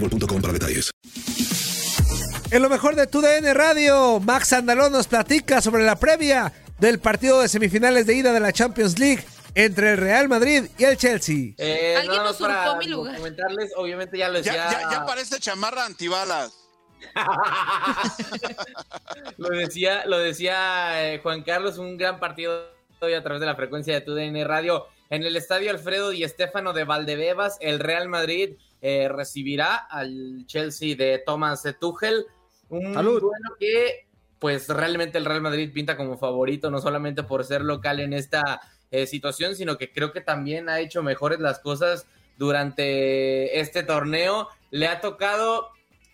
boostmobile.com para detalles. En lo mejor de tu DN Radio, Max Andalón nos platica sobre la previa del partido de semifinales de ida de la Champions League entre el Real Madrid y el Chelsea. Eh, Alguien nos usurpó mi lugar. Comentarles, obviamente ya lo Ya, decía. ya, ya parece chamarra antibalas. lo decía, lo decía eh, Juan Carlos, un gran partido hoy a través de la frecuencia de TUDN Radio. En el estadio Alfredo y Estefano de Valdebebas, el Real Madrid eh, recibirá al Chelsea de Thomas Tuchel. Un Salud. duelo que, pues realmente el Real Madrid pinta como favorito, no solamente por ser local en esta eh, situación, sino que creo que también ha hecho mejores las cosas durante este torneo. Le ha tocado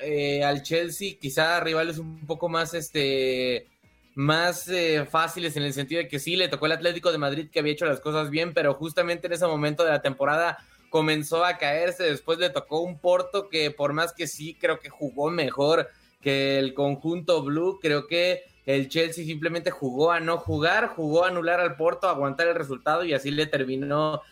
eh, al Chelsea, quizá rivales un poco más este más eh, fáciles en el sentido de que sí le tocó el Atlético de Madrid que había hecho las cosas bien, pero justamente en ese momento de la temporada comenzó a caerse, después le tocó un Porto que por más que sí creo que jugó mejor que el conjunto blue, creo que el Chelsea simplemente jugó a no jugar, jugó a anular al Porto, a aguantar el resultado y así le terminó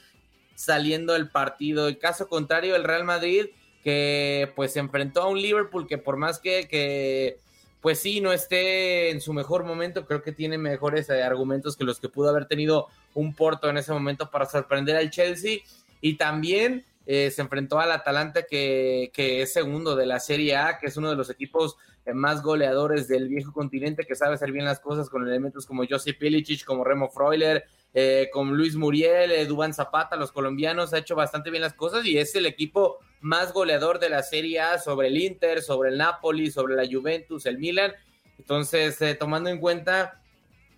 saliendo el partido. El caso contrario, el Real Madrid, que pues se enfrentó a un Liverpool que por más que, que pues sí, no esté en su mejor momento, creo que tiene mejores eh, argumentos que los que pudo haber tenido un Porto en ese momento para sorprender al Chelsea. Y también eh, se enfrentó al Atalanta, que, es segundo de la Serie A, que es uno de los equipos eh, más goleadores del viejo continente, que sabe hacer bien las cosas con elementos como Josip Pilicic, como Remo Freuler, eh, con Luis Muriel, eh, Dubán Zapata, los colombianos, ha hecho bastante bien las cosas y es el equipo más goleador de la Serie A sobre el Inter, sobre el Napoli, sobre la Juventus, el Milan. Entonces, eh, tomando en cuenta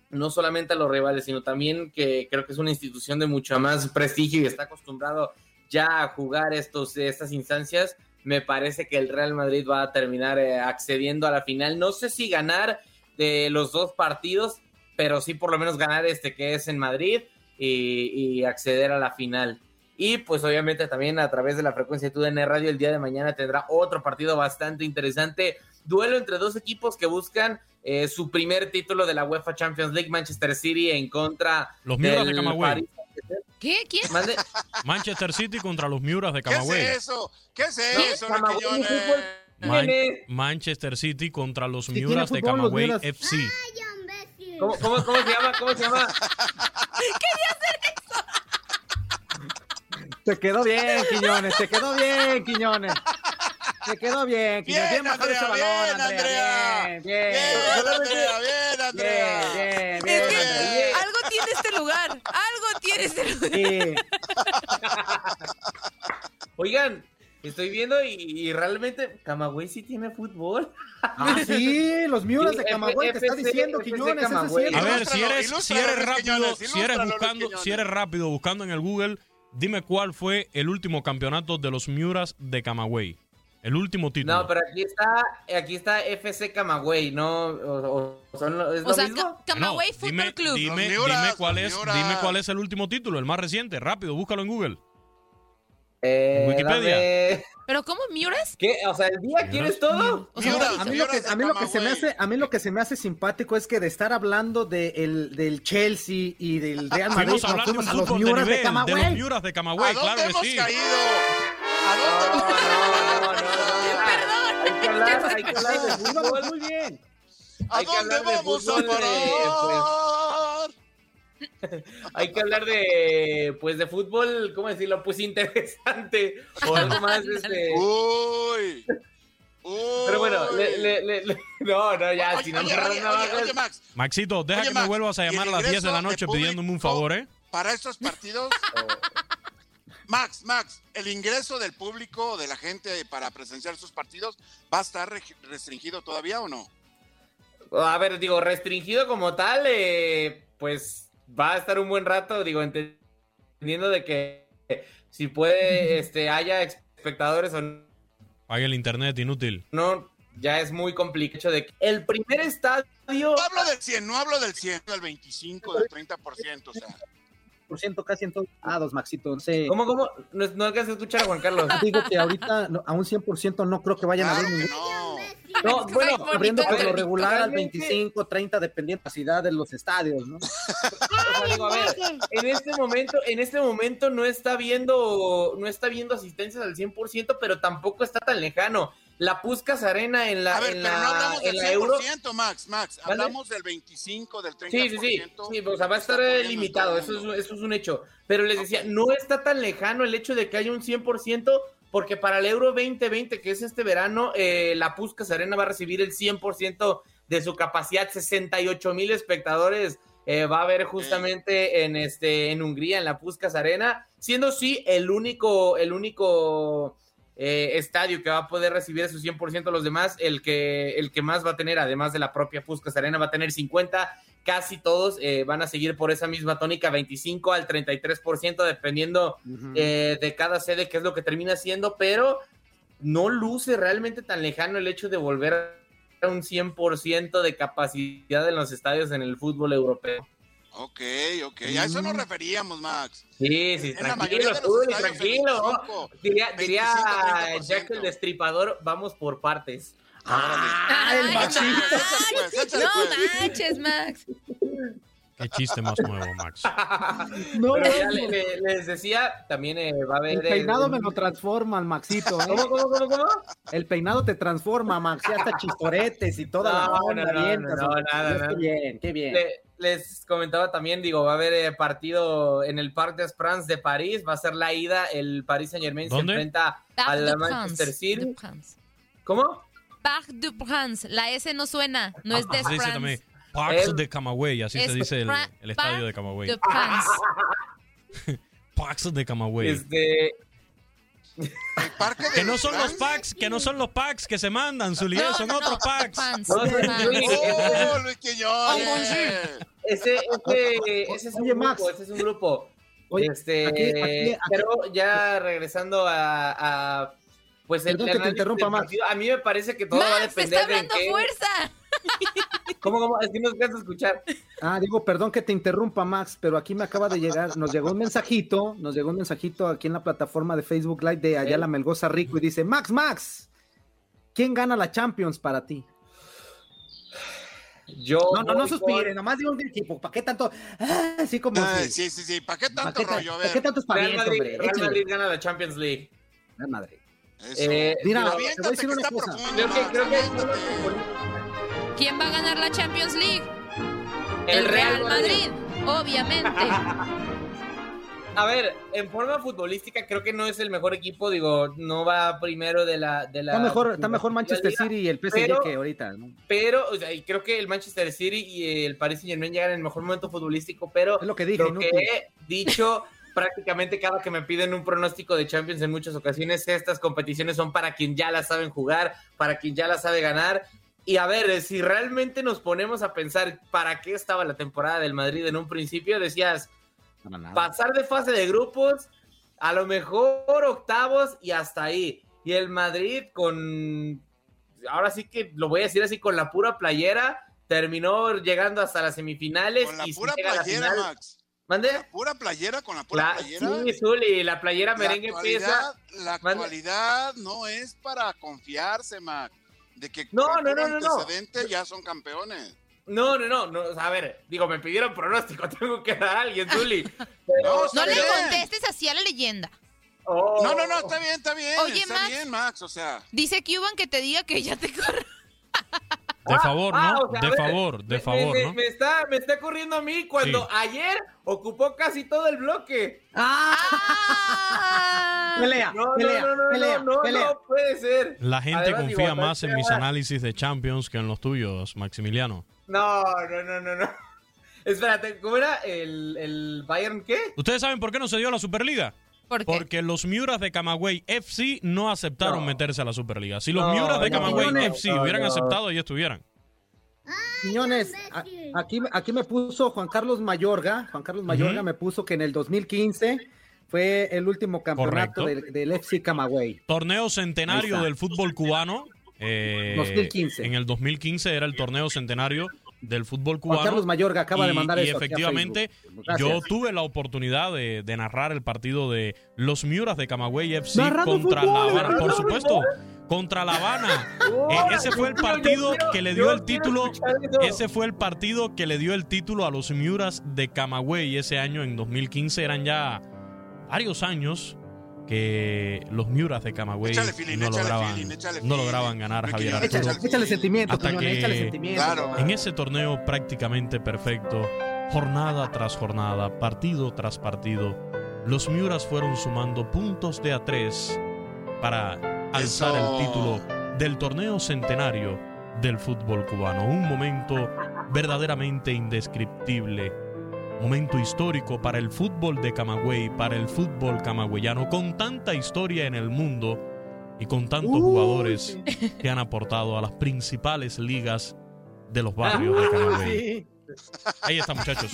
no solamente a los rivales, sino también que creo que es una institución de mucho más prestigio y está acostumbrado ya a jugar estos, estas instancias, me parece que el Real Madrid va a terminar eh, accediendo a la final. No sé si ganar de los dos partidos, pero sí por lo menos ganar este que es en Madrid y, acceder a la final. Y pues obviamente también a través de la frecuencia de TUDN Radio el día de mañana tendrá otro partido bastante interesante. Duelo entre dos equipos que buscan eh, su primer título de la UEFA Champions League, Manchester City en contra Los Miuras de del Camagüey. Paris Saint-Germain. ¿Qué? ¿Quién? Mande- Manchester City contra los Miuras de ¿Qué es Camagüey. eso? ¿Qué es No, eso, Camagüey, Quiñones? fútbol. Man- Manchester City contra los Miuras de Camagüey Miuras. FC. ¿Cómo, cómo, cómo se llama? ¿Cómo se llama? Te quedó bien, Quiñones, te quedó bien, Quiñones. Te quedó bien, Quiñones. Bien, bajado Andrea, ese balón, bien, Andrea. Bien, bien. Bien, Andrea, bien, Andrea. Bien, bien, Es bien. que Andrea. algo tiene este lugar. Algo tiene este lugar. Sí. Oigan, estoy viendo y, y realmente Camagüey sí tiene fútbol. Ah, sí, los Miuras Sí, de Camagüey, te está diciendo, Quiñones. A ver, si eres, si eres rápido, si eres buscando, si eres rápido buscando en el Google, dime cuál fue el último campeonato de los Miuras de Camagüey. El último título. No, pero aquí está, aquí está FC Camagüey, ¿no? O, o- son ¿Es O lo sea, mismo? Ca- Camagüey Fútbol dime, Club. Dime, Miuras, dime cuál es, Miuras. dime cuál es el último título, el más reciente. Rápido, búscalo en Google. Eh, Wikipedia. dame- ¿Pero cómo Miuras? ¿Qué? O sea, ¿el día quieres todo? O sea, Miuras, A mí, lo que, Miuras a, mí lo que se me Camagüey. hace, a mí lo que se me hace simpático es que de estar hablando de el- del Chelsea y del Real Madrid, Fuimos a nos hablar de un fuimos a los fútbol de Miuras de, nivel, de, los Camagüey. Miuras de ¿A Camagüey, dónde claro que hemos sí. caído? ¿A dónde hemos No, Hay que hablar, hay que hablar de fútbol. muy bien. ¿A Hay que dónde hablar de vamos a fútbol, eh, parar? Hay que hablar de, pues, de fútbol, ¿cómo decirlo? Pues interesante o algo más, este... Uy. Uy. Pero bueno, le, le, le- le- no, no, ya, Oye, si no oye, oye, oye, oye, Max, Maxito, deja Oye, que Max, me vuelvas a llamar a las 10 de la noche de pidiéndome un favor, ¿eh? para estos partidos, Max, Max, el ingreso del público, de la gente para presenciar sus partidos, ¿va a estar restringido todavía o no? A ver, digo, restringido como tal, eh, pues va a estar un buen rato, digo, entendiendo de que si puede, este, haya espectadores o Pague el internet, inútil. no, ya es muy complicado de que el primer estadio... No hablo del 100, no hablo del 100, del 25, del 30%, o sea. Por ciento casi en todos lados, Maxito. No sé. ¿Cómo, cómo? No, no alcanzas a escuchar a Juan Carlos. Digo que ahorita no, a un 100% no creo que vayan a ver que ningún- no. No, bueno, abriendo por lo regular al realmente- 25, 30, dependiendo de la capacidad de los estadios, ¿no? O sea, digo, a ver, en este momento, en este momento no está viendo, no está viendo asistencias al 100%, pero tampoco está tan lejano. La Puscas Arena en la, A ver, en pero la, no hablamos del la Euro. 100%, Max, Max. ¿Vale? Hablamos del 25, del 30%. Sí, sí, sí, sí, o sea, va a estar limitado, eso es, eso es un hecho. Pero les decía, no está tan lejano el hecho de que haya un 100%, porque para el Euro 2020, que es este verano, eh, la Puskas Arena va a recibir el 100% de su capacidad, 68 mil espectadores. eh, va a haber justamente en este en Hungría en la Puskas Arena, siendo sí el único el único eh, estadio que va a poder recibir esos 100% los demás, el que, el que más va a tener, además de la propia Puskas Arena, va a tener 50, casi todos eh, van a seguir por esa misma tónica, 25 al 33%, dependiendo eh, de cada sede, que es lo que termina siendo, pero no luce realmente tan lejano el hecho de volver a un 100% de capacidad en los estadios en el fútbol europeo. Ok, ok. A eso nos referíamos, Max. Sí, sí, En la tranquilo, estadios, tranquilo. 25, Diría, diría 25, 30%. Jack el Destripador, vamos por partes. Ah, el Ay, Maxito. Échale, pues, No pues. manches, Max. Qué chiste más nuevo, Max. No, Pero ya le- le- les decía, también eh, va a haber... el peinado me lo transforma, el Maxito. ¿eh? ¿Cómo, cómo, cómo, cómo? El peinado te transforma, Max. Ya hasta chistoretes y toda la No, onda no, no, no, hombre. nada, Qué nada. bien, qué bien. Le- les comentaba también, digo, va a haber eh, partido en el Parc des Princes de París, va a ser la ida, el Paris Saint Germain se enfrenta Parc al Manchester. City. ¿Cómo? Parc de France. La S no suena. No es de Así se dice France. El- de Camagüey, así se dice el, el estadio de Parc Camagüey. Parks de Camagüey. Este, Que no son los packs, que no son los packs que se mandan, Zully, No, son no, otros no, packs. No. ¡Oh, Luis Oh, Quiñones! ese, ese, ese es un Oye, Max. grupo, ese es un grupo. Oye, este, aquí- aquí- aquí- pero ya regresando a, a, pues el Perdón que te interrumpa, Max. a mí me parece que todo va a Max, depender está de en qué, fuerza. ¿Cómo, cómo? Es que no a escuchar. Ah, digo, perdón que te interrumpa, Max, pero aquí me acaba de llegar, nos llegó un mensajito, nos llegó un mensajito aquí en la plataforma de Facebook Live de Ayala Melgoza Rico y dice, Max, Max, ¿quién gana la Champions para ti? Yo No, no, no suspire, con nomás digo un equipo, ¿para qué tanto? Ah, así como Ay, si- sí, sí, sí. ¿Para qué ¿para tanto qué, ta- rollo? A para qué ver. tanto Real Madrid, hombre? Real. Madrid gana la Champions League. Real Madrid. Eso. Eh, Mira, te voy a decir una cosa. profundo, creo que, creo que. ¿Quién va a ganar la Champions League? el Real Madrid, obviamente. A ver, en forma futbolística creo que no es el mejor equipo, digo, no va primero de la de la Está mejor, está mejor Manchester liga, City y el PSG pero- que ahorita, ¿no? Pero, o sea, y creo que el Manchester City y el Paris Saint Germain llegan en el mejor momento futbolístico, pero Es lo que dije, lo que he dicho prácticamente cada que me piden un pronóstico de Champions en muchas ocasiones, estas competiciones son para quien ya la saben jugar, para quien ya la sabe ganar. Y a ver, si realmente nos ponemos a pensar para qué estaba la temporada del Madrid en un principio, decías, pasar de fase de grupos, a lo mejor octavos y hasta ahí. Y el Madrid con, ahora sí que lo voy a decir así, con la pura playera, terminó llegando hasta las semifinales. Con la y pura playera, final- Max. ¿Mande? La pura playera con la pura La- playera. sí, Zuli, la playera La merengue empieza. La Mande. actualidad no es para confiarse, Max. De que No, no, no, no, no. antecedente ya son campeones. No, no, no, no, a ver, digo, me pidieron pronóstico, tengo que dar a alguien, Zuli. No, No le contestes así a la leyenda. Oh. No, no, no, está bien, está bien. Oye, está Max. bien, Max. O sea, Dice Cuban que te diga que ya te corre. De favor, Ah, ¿no? o sea, de ver, favor, de me- favor, me, ¿no? me está, me está ocurriendo a mí cuando Sí. ayer ocupó casi todo el bloque. Ah. Pelea, No, pelea, no, no, no, pelea, no, no, pelea. no puede ser. La gente Además, confía digo, más en mis análisis de Champions que en los tuyos, Maximiliano. No, no, no, no, no. Espérate, ¿cómo era el, el Bayern qué? ¿Ustedes saben por qué no se dio la Superliga? ¿Por qué? Porque los Miuras de Camagüey FC no aceptaron No. meterse a la Superliga. Si los No, Miuras de Camagüey no, FC no, hubieran no. aceptado, ya estuvieran. Quiñones, aquí, aquí me puso Juan Carlos Mayorga. Juan Carlos Mayorga me puso que en el 2015 fue el último campeonato del, del FC Camagüey. Torneo centenario del fútbol cubano. eh, 2015. En el 2015 era el torneo centenario del fútbol cubano. Juan Carlos Mayorga acaba de mandar y eso efectivamente. Gracias. yo tuve la oportunidad de, de narrar el partido de los Miuras de Camagüey FC Narrando contra fútbol, La Habana, por supuesto, contra La Habana. Eh, ese fue el partido que le dio el título. Ese fue el partido que le dio el título a los Miuras de Camagüey ese año en 2015. Eran ya varios años que los Miuras de Camagüey feeling, no lograban, feeling, no lograban ganar a Javier Arturo. Échale, échale sentimiento, Hasta que- échale sentimiento. Claro. En ese torneo prácticamente perfecto, jornada tras jornada, partido tras partido, los Miuras fueron sumando puntos de a tres para alzar Eso. el título del torneo centenario del fútbol cubano. Un momento verdaderamente indescriptible. Momento histórico para el fútbol de Camagüey, para el fútbol camagüeyano, con tanta historia en el mundo y con tantos Uy, jugadores que han aportado a las principales ligas de los barrios de Camagüey. Ahí está, muchachos.